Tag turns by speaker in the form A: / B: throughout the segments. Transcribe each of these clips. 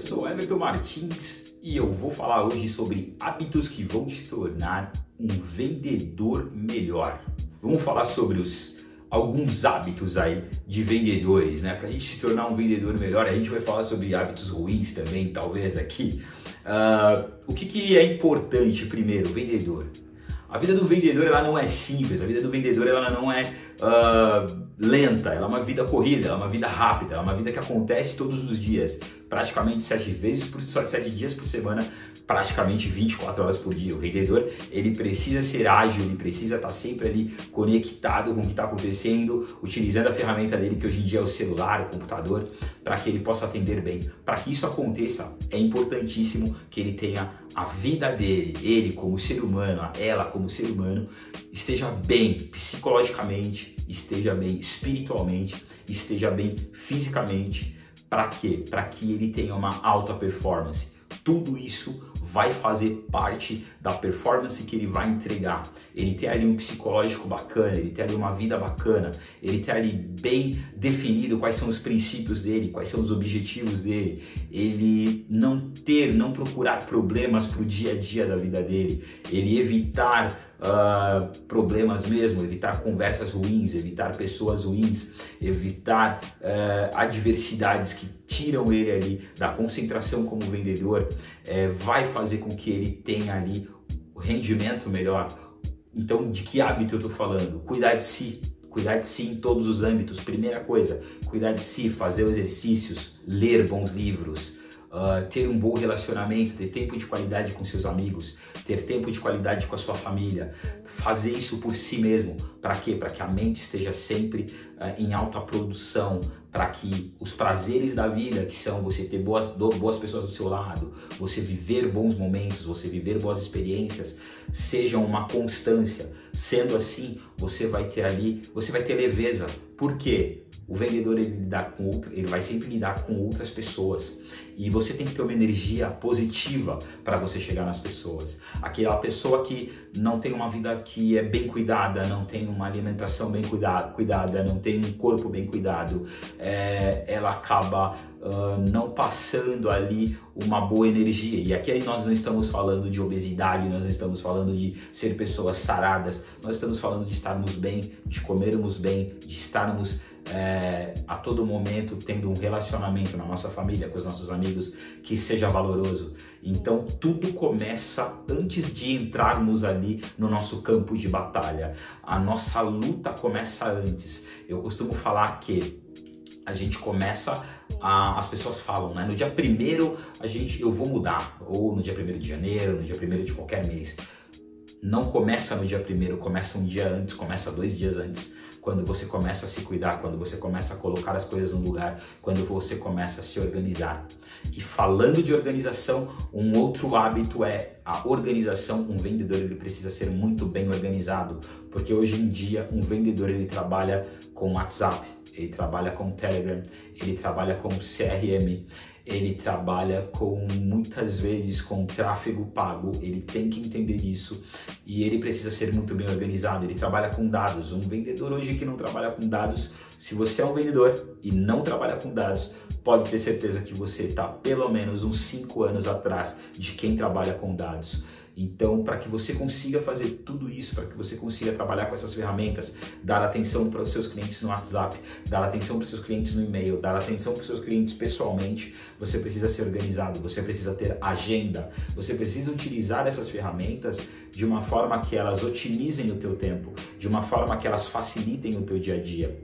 A: sou Everton Martins e eu vou falar hoje sobre hábitos que vão te tornar um vendedor melhor. Vamos falar sobre os alguns hábitos aí de vendedores, né? Para a gente se tornar um vendedor melhor, a gente vai falar sobre hábitos ruins também, talvez aqui. Uh, o que, que é importante primeiro, vendedor? A vida do vendedor ela não é simples, a vida do vendedor ela não é uh, lenta, ela é uma vida corrida, ela é uma vida rápida, ela é uma vida que acontece todos os dias, praticamente sete vezes por sete dias por semana, praticamente 24 horas por dia. O vendedor ele precisa ser ágil, ele precisa estar sempre ali conectado com o que está acontecendo, utilizando a ferramenta dele que hoje em dia é o celular, o computador, para que ele possa atender bem. Para que isso aconteça, é importantíssimo que ele tenha a vida dele, ele como ser humano, ela como ser humano, esteja bem psicologicamente, esteja bem espiritualmente, esteja bem fisicamente. Para quê? Para que ele tenha uma alta performance. Tudo isso vai fazer parte da performance que ele vai entregar. Ele tem ali um psicológico bacana, ele tem ali uma vida bacana, ele tem ali bem definido quais são os princípios dele, quais são os objetivos dele, ele não ter, não procurar problemas para o dia a dia da vida dele, ele evitar uh, problemas mesmo, evitar conversas ruins, evitar pessoas ruins, evitar uh, adversidades que tiram ele ali da concentração como vendedor, uh, vai fazer com que ele tenha ali rendimento melhor. Então, de que hábito eu estou falando? Cuidar de si, cuidar de si em todos os âmbitos. Primeira coisa, cuidar de si, fazer exercícios, ler bons livros, uh, ter um bom relacionamento, ter tempo de qualidade com seus amigos, ter tempo de qualidade com a sua família, fazer isso por si mesmo. Para quê? Para que a mente esteja sempre uh, em alta produção, para que os prazeres da vida, que são você ter boas, boas pessoas do seu lado, você viver bons momentos, você viver boas experiências, sejam uma constância. Sendo assim, você vai ter ali, você vai ter leveza. Por quê? O vendedor ele lidar com outro, ele vai sempre lidar com outras pessoas e você tem que ter uma energia positiva para você chegar nas pessoas. Aquela pessoa que não tem uma vida que é bem cuidada, não tem uma alimentação bem cuidada, cuidada não tem um corpo bem cuidado, é, ela acaba uh, não passando ali uma boa energia. E aqui nós não estamos falando de obesidade, nós não estamos falando de ser pessoas saradas, nós estamos falando de estarmos bem, de comermos bem, de estarmos é, a todo momento tendo um relacionamento na nossa família, com os nossos amigos, que seja valoroso. Então tudo começa antes de entrarmos ali no nosso campo de batalha. A nossa luta começa antes. Eu costumo falar que a gente começa a, as pessoas falam, né? No dia primeiro a gente eu vou mudar, ou no dia primeiro de janeiro, no dia primeiro de qualquer mês. Não começa no dia primeiro, começa um dia antes, começa dois dias antes quando você começa a se cuidar, quando você começa a colocar as coisas no lugar, quando você começa a se organizar. E falando de organização, um outro hábito é a organização. Um vendedor ele precisa ser muito bem organizado, porque hoje em dia um vendedor ele trabalha com WhatsApp, ele trabalha com Telegram, ele trabalha com CRM, ele trabalha com muitas vezes com tráfego pago, ele tem que entender isso e ele precisa ser muito bem organizado. Ele trabalha com dados. Um vendedor hoje que não trabalha com dados, se você é um vendedor e não trabalha com dados, pode ter certeza que você está pelo menos uns 5 anos atrás de quem trabalha com dados. Então, para que você consiga fazer tudo isso, para que você consiga trabalhar com essas ferramentas, dar atenção para os seus clientes no WhatsApp, dar atenção para os seus clientes no e-mail, dar atenção para os seus clientes pessoalmente, você precisa ser organizado, você precisa ter agenda, você precisa utilizar essas ferramentas de uma forma que elas otimizem o teu tempo, de uma forma que elas facilitem o teu dia a dia.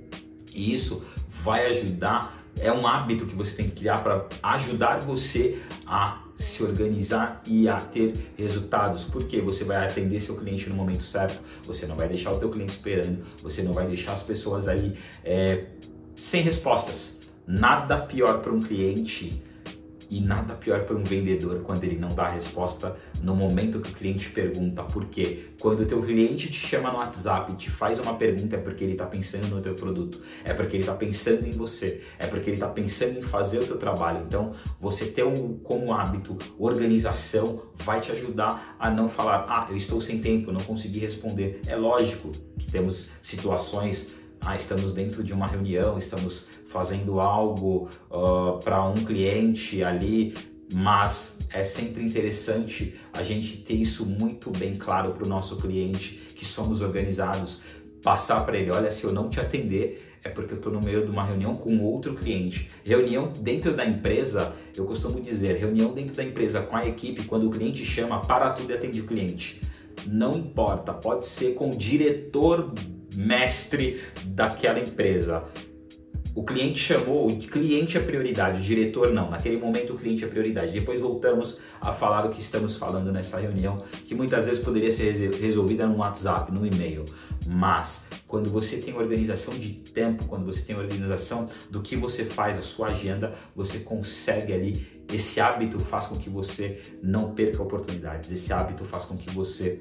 A: E isso vai ajudar é um hábito que você tem que criar para ajudar você a se organizar e a ter resultados, porque você vai atender seu cliente no momento certo, você não vai deixar o teu cliente esperando, você não vai deixar as pessoas ali é, sem respostas. Nada pior para um cliente e nada pior para um vendedor quando ele não dá a resposta no momento que o cliente pergunta por quê. Quando o teu cliente te chama no WhatsApp e te faz uma pergunta é porque ele está pensando no teu produto, é porque ele está pensando em você, é porque ele está pensando em fazer o teu trabalho. Então, você ter um, como hábito organização vai te ajudar a não falar, ah, eu estou sem tempo, não consegui responder. É lógico que temos situações ah, estamos dentro de uma reunião, estamos fazendo algo uh, para um cliente ali, mas é sempre interessante a gente ter isso muito bem claro para o nosso cliente, que somos organizados, passar para ele, olha, se eu não te atender, é porque eu estou no meio de uma reunião com outro cliente. Reunião dentro da empresa, eu costumo dizer, reunião dentro da empresa com a equipe, quando o cliente chama, para tudo e atende o cliente. Não importa, pode ser com o diretor mestre daquela empresa. O cliente chamou, o cliente é prioridade, o diretor não. Naquele momento o cliente é prioridade. Depois voltamos a falar o que estamos falando nessa reunião, que muitas vezes poderia ser resolvida no WhatsApp, no e-mail. Mas quando você tem organização de tempo, quando você tem organização do que você faz, a sua agenda, você consegue ali. Esse hábito faz com que você não perca oportunidades. Esse hábito faz com que você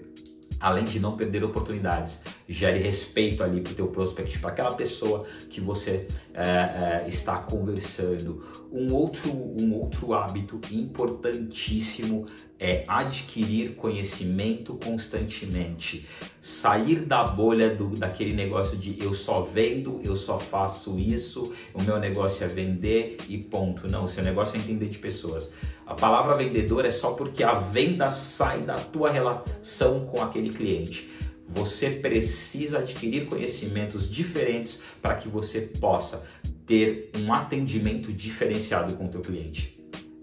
A: além de não perder oportunidades, gere respeito ali para o teu prospect, para aquela pessoa que você é, é, está conversando. Um outro, um outro hábito importantíssimo é adquirir conhecimento constantemente, sair da bolha do, daquele negócio de eu só vendo, eu só faço isso, o meu negócio é vender e ponto. Não, o seu negócio é entender de pessoas. A palavra vendedor é só porque a venda sai da tua relação com aquele cliente. Você precisa adquirir conhecimentos diferentes para que você possa ter um atendimento diferenciado com o teu cliente.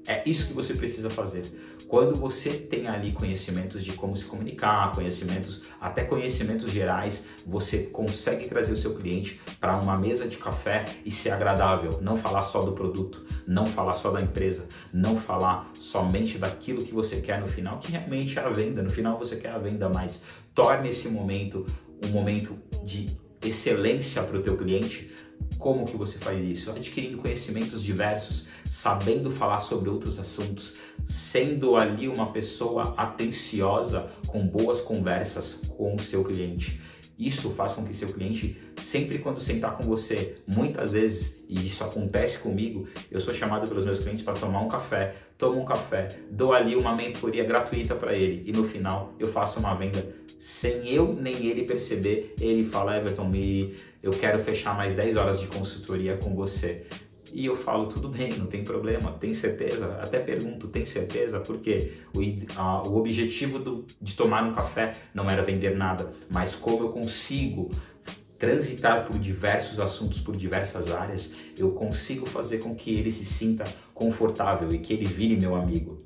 A: É isso que você precisa fazer. Quando você tem ali conhecimentos de como se comunicar, conhecimentos, até conhecimentos gerais, você consegue trazer o seu cliente para uma mesa de café e ser agradável. Não falar só do produto, não falar só da empresa, não falar somente daquilo que você quer no final, que realmente é a venda. No final você quer a venda, mas torne esse momento um momento de excelência para o teu cliente, como que você faz isso? Adquirindo conhecimentos diversos, sabendo falar sobre outros assuntos, sendo ali uma pessoa atenciosa com boas conversas com o seu cliente. Isso faz com que seu cliente, sempre quando sentar com você, muitas vezes, e isso acontece comigo, eu sou chamado pelos meus clientes para tomar um café, tomo um café, dou ali uma mentoria gratuita para ele e no final eu faço uma venda sem eu nem ele perceber. Ele fala: Everton, me, eu quero fechar mais 10 horas de consultoria com você. E eu falo, tudo bem, não tem problema, tem certeza? Até pergunto, tem certeza? Porque o, a, o objetivo do, de tomar um café não era vender nada, mas como eu consigo transitar por diversos assuntos, por diversas áreas, eu consigo fazer com que ele se sinta confortável e que ele vire meu amigo.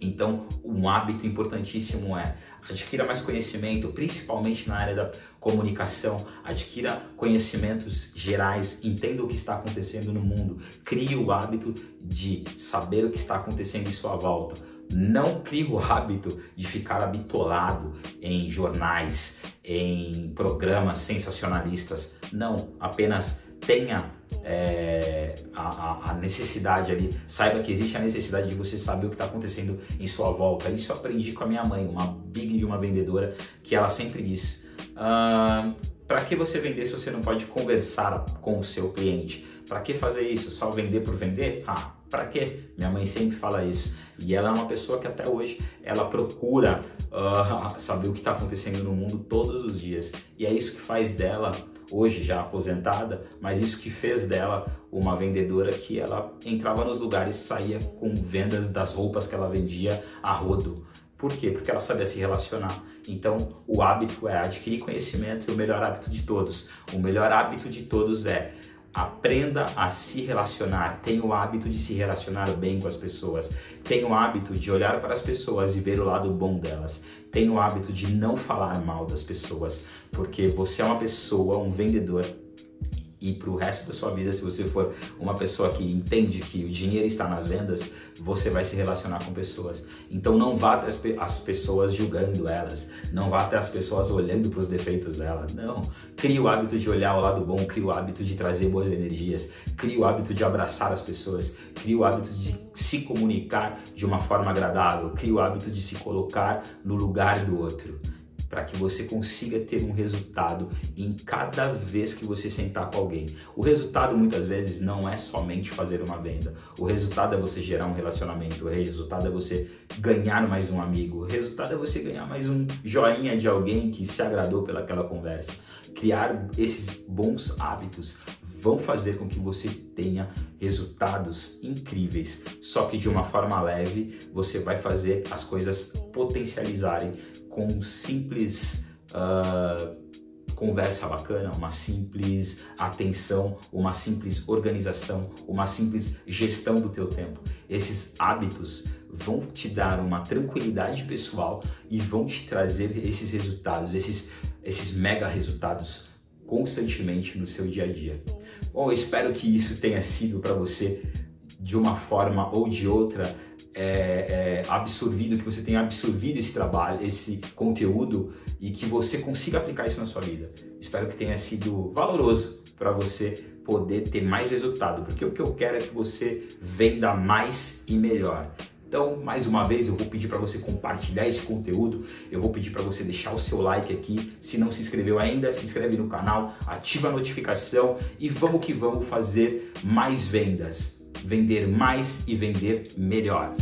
A: Então, um hábito importantíssimo é adquira mais conhecimento, principalmente na área da comunicação, adquira conhecimentos gerais, entenda o que está acontecendo no mundo, crie o hábito de saber o que está acontecendo em sua volta. Não crie o hábito de ficar habitolado em jornais, em programas sensacionalistas. Não, apenas tenha é, a, a, necessidade ali, saiba que existe a necessidade de você saber o que está acontecendo em sua volta. Isso eu aprendi com a minha mãe, uma big de uma vendedora, que ela sempre diz: ah, para que você vender se você não pode conversar com o seu cliente? Para que fazer isso? Só vender por vender? Ah, para quê? Minha mãe sempre fala isso. E ela é uma pessoa que até hoje ela procura uh, saber o que está acontecendo no mundo todos os dias. E é isso que faz dela hoje já aposentada, mas isso que fez dela uma vendedora que ela entrava nos lugares, saía com vendas das roupas que ela vendia a rodo. Por quê? Porque ela sabia se relacionar. Então, o hábito é adquirir conhecimento e o melhor hábito de todos. O melhor hábito de todos é aprenda a se relacionar, tenha o hábito de se relacionar bem com as pessoas, tenha o hábito de olhar para as pessoas e ver o lado bom delas, tenha o hábito de não falar mal das pessoas, porque você é uma pessoa, um vendedor e para o resto da sua vida, se você for uma pessoa que entende que o dinheiro está nas vendas, você vai se relacionar com pessoas. Então não vá até as pessoas julgando elas, não vá até as pessoas olhando para os defeitos dela. Não. Crie o hábito de olhar o lado bom, crie o hábito de trazer boas energias, crie o hábito de abraçar as pessoas, crie o hábito de se comunicar de uma forma agradável, crie o hábito de se colocar no lugar do outro. Para que você consiga ter um resultado em cada vez que você sentar com alguém. O resultado muitas vezes não é somente fazer uma venda. O resultado é você gerar um relacionamento. O resultado é você ganhar mais um amigo. O resultado é você ganhar mais um joinha de alguém que se agradou pelaquela conversa. Criar esses bons hábitos vão fazer com que você tenha resultados incríveis. Só que de uma forma leve, você vai fazer as coisas potencializarem com simples uh, conversa bacana, uma simples atenção, uma simples organização, uma simples gestão do teu tempo. Esses hábitos vão te dar uma tranquilidade pessoal e vão te trazer esses resultados, esses, esses mega resultados constantemente no seu dia a dia. Bom, espero que isso tenha sido para você de uma forma ou de outra é, é, absorvido, que você tenha absorvido esse trabalho, esse conteúdo e que você consiga aplicar isso na sua vida. Espero que tenha sido valoroso para você poder ter mais resultado, porque o que eu quero é que você venda mais e melhor. Então, mais uma vez, eu vou pedir para você compartilhar esse conteúdo, eu vou pedir para você deixar o seu like aqui. Se não se inscreveu ainda, se inscreve no canal, ativa a notificação e vamos que vamos fazer mais vendas. Vender mais e vender melhor.